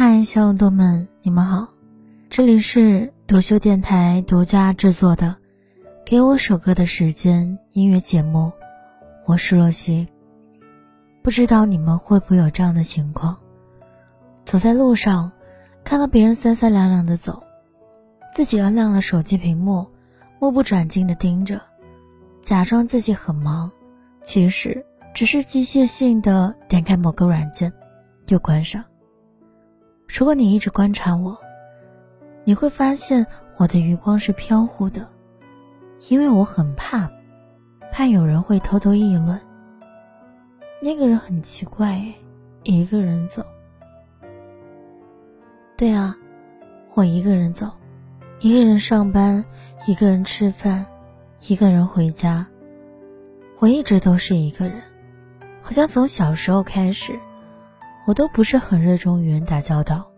嗨，小耳朵们，你们好，这里是独秀电台独家制作的《给我首歌的时间》音乐节目，我是洛西。不知道你们会不会有这样的情况：走在路上，看到别人三三两两的走，自己摁亮了手机屏幕，目不转睛的盯着，假装自己很忙，其实只是机械性的点开某个软件，又关上。如果你一直观察我，你会发现我的余光是飘忽的，因为我很怕，怕有人会偷偷议论。那个人很奇怪，一个人走。对啊，我一个人走，一个人上班，一个人吃饭，一个人回家。我一直都是一个人，好像从小时候开始。我都不是很热衷与人打交道，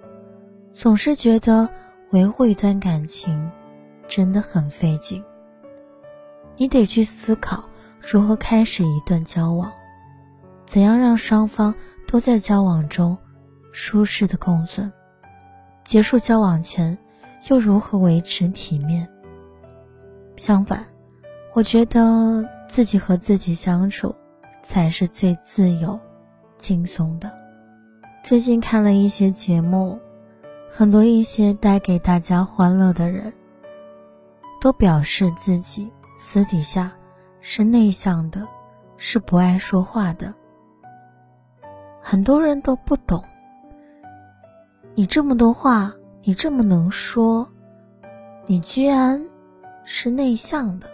总是觉得维护一段感情真的很费劲。你得去思考如何开始一段交往，怎样让双方都在交往中舒适的共存，结束交往前又如何维持体面。相反，我觉得自己和自己相处才是最自由、轻松的。最近看了一些节目，很多一些带给大家欢乐的人，都表示自己私底下是内向的，是不爱说话的。很多人都不懂，你这么多话，你这么能说，你居然是内向的。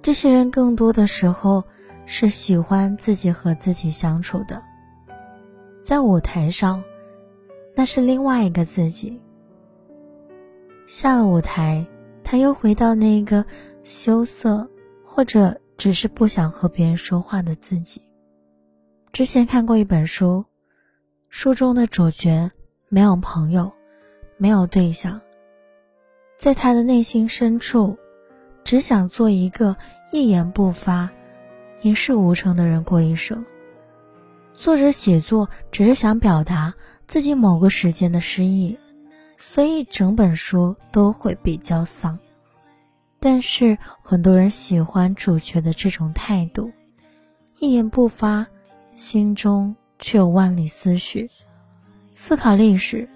这些人更多的时候是喜欢自己和自己相处的。在舞台上，那是另外一个自己。下了舞台，他又回到那个羞涩或者只是不想和别人说话的自己。之前看过一本书，书中的主角没有朋友，没有对象，在他的内心深处，只想做一个一言不发、一事无成的人过一生。作者写作只是想表达自己某个时间的失意，所以整本书都会比较丧。但是很多人喜欢主角的这种态度，一言不发，心中却有万里思绪，思考历史，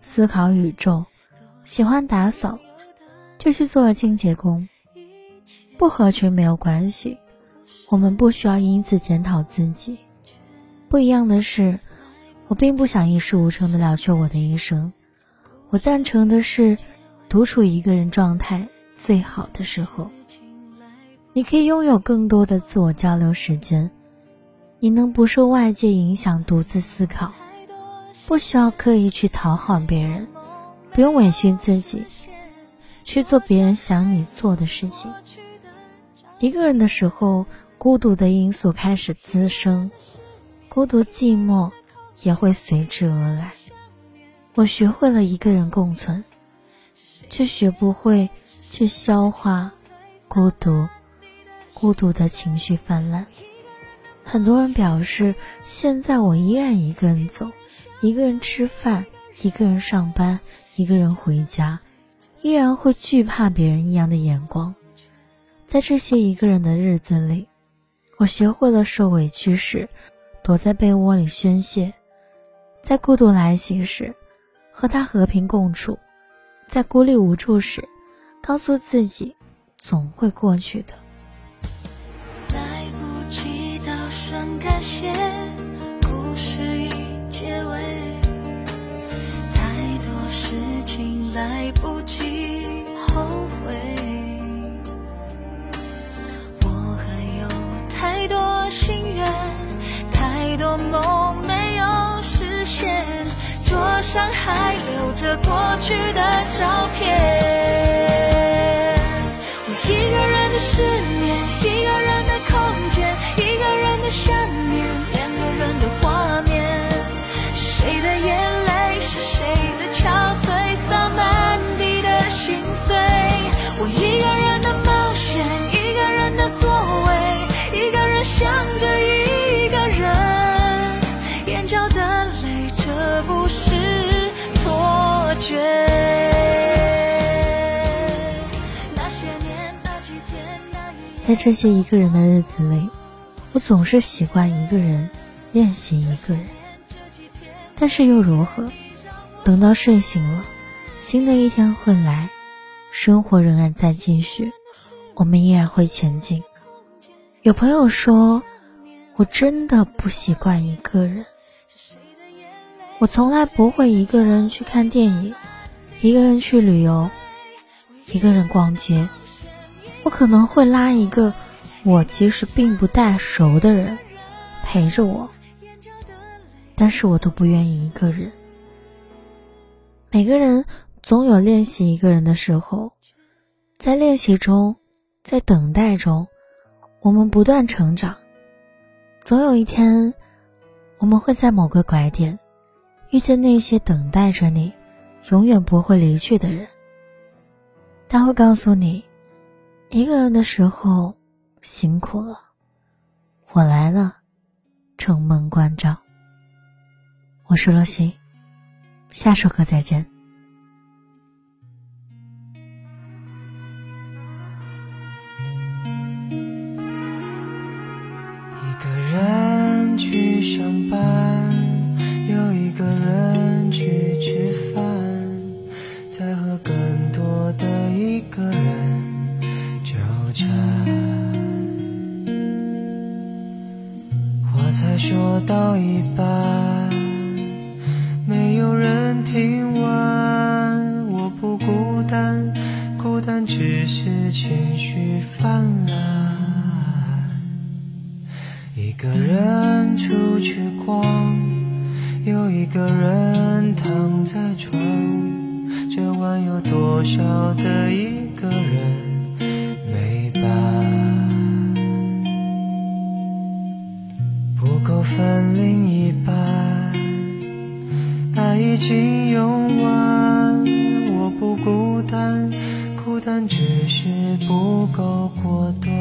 思考宇宙，喜欢打扫，就去做清洁工。不合群没有关系，我们不需要因此检讨自己。不一样的是，我并不想一事无成的了却我的一生。我赞成的是，独处一个人状态最好的时候，你可以拥有更多的自我交流时间。你能不受外界影响独自思考，不需要刻意去讨好别人，不用委屈自己，去做别人想你做的事情。一个人的时候，孤独的因素开始滋生。孤独寂寞也会随之而来。我学会了一个人共存，却学不会去消化孤独。孤独的情绪泛滥。很多人表示，现在我依然一个人走，一个人吃饭，一个人上班，一个人回家，依然会惧怕别人异样的眼光。在这些一个人的日子里，我学会了受委屈时。躲在被窝里宣泄，在孤独来袭时，和他和平共处；在孤立无助时，告诉自己，总会过去的。来不及道声感谢，故事已结尾，太多事情来不及上还留着过去的照片。我一个人的失眠，一个人的空间，一个人的想念，在这些一个人的日子里，我总是习惯一个人练习一个人。但是又如何？等到睡醒了，新的一天会来，生活仍然在继续，我们依然会前进。有朋友说，我真的不习惯一个人。我从来不会一个人去看电影，一个人去旅游，一个人逛街。我可能会拉一个我其实并不太熟的人陪着我，但是我都不愿意一个人。每个人总有练习一个人的时候，在练习中，在等待中，我们不断成长。总有一天，我们会在某个拐点。遇见那些等待着你、永远不会离去的人，他会告诉你，一个人的时候辛苦了，我来了，承蒙关照。我是罗西，下首歌再见。一个人去上班。又一个人去吃饭到一半，没有人听完。我不孤单，孤单只是情绪泛滥。一个人出去逛。又一个人躺在床，这晚有多少的一个人经用完。我不孤单，孤单只是不够果断。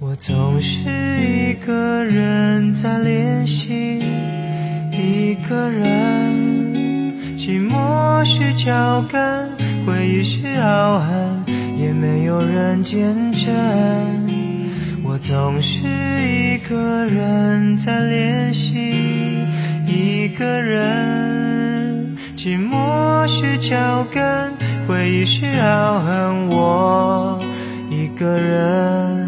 我总是一个人在练习，一个人，寂寞是脚跟，回忆是傲寒，也没有人见证。我总是一个人在练习，脚跟，回忆是傲寒，我一个人。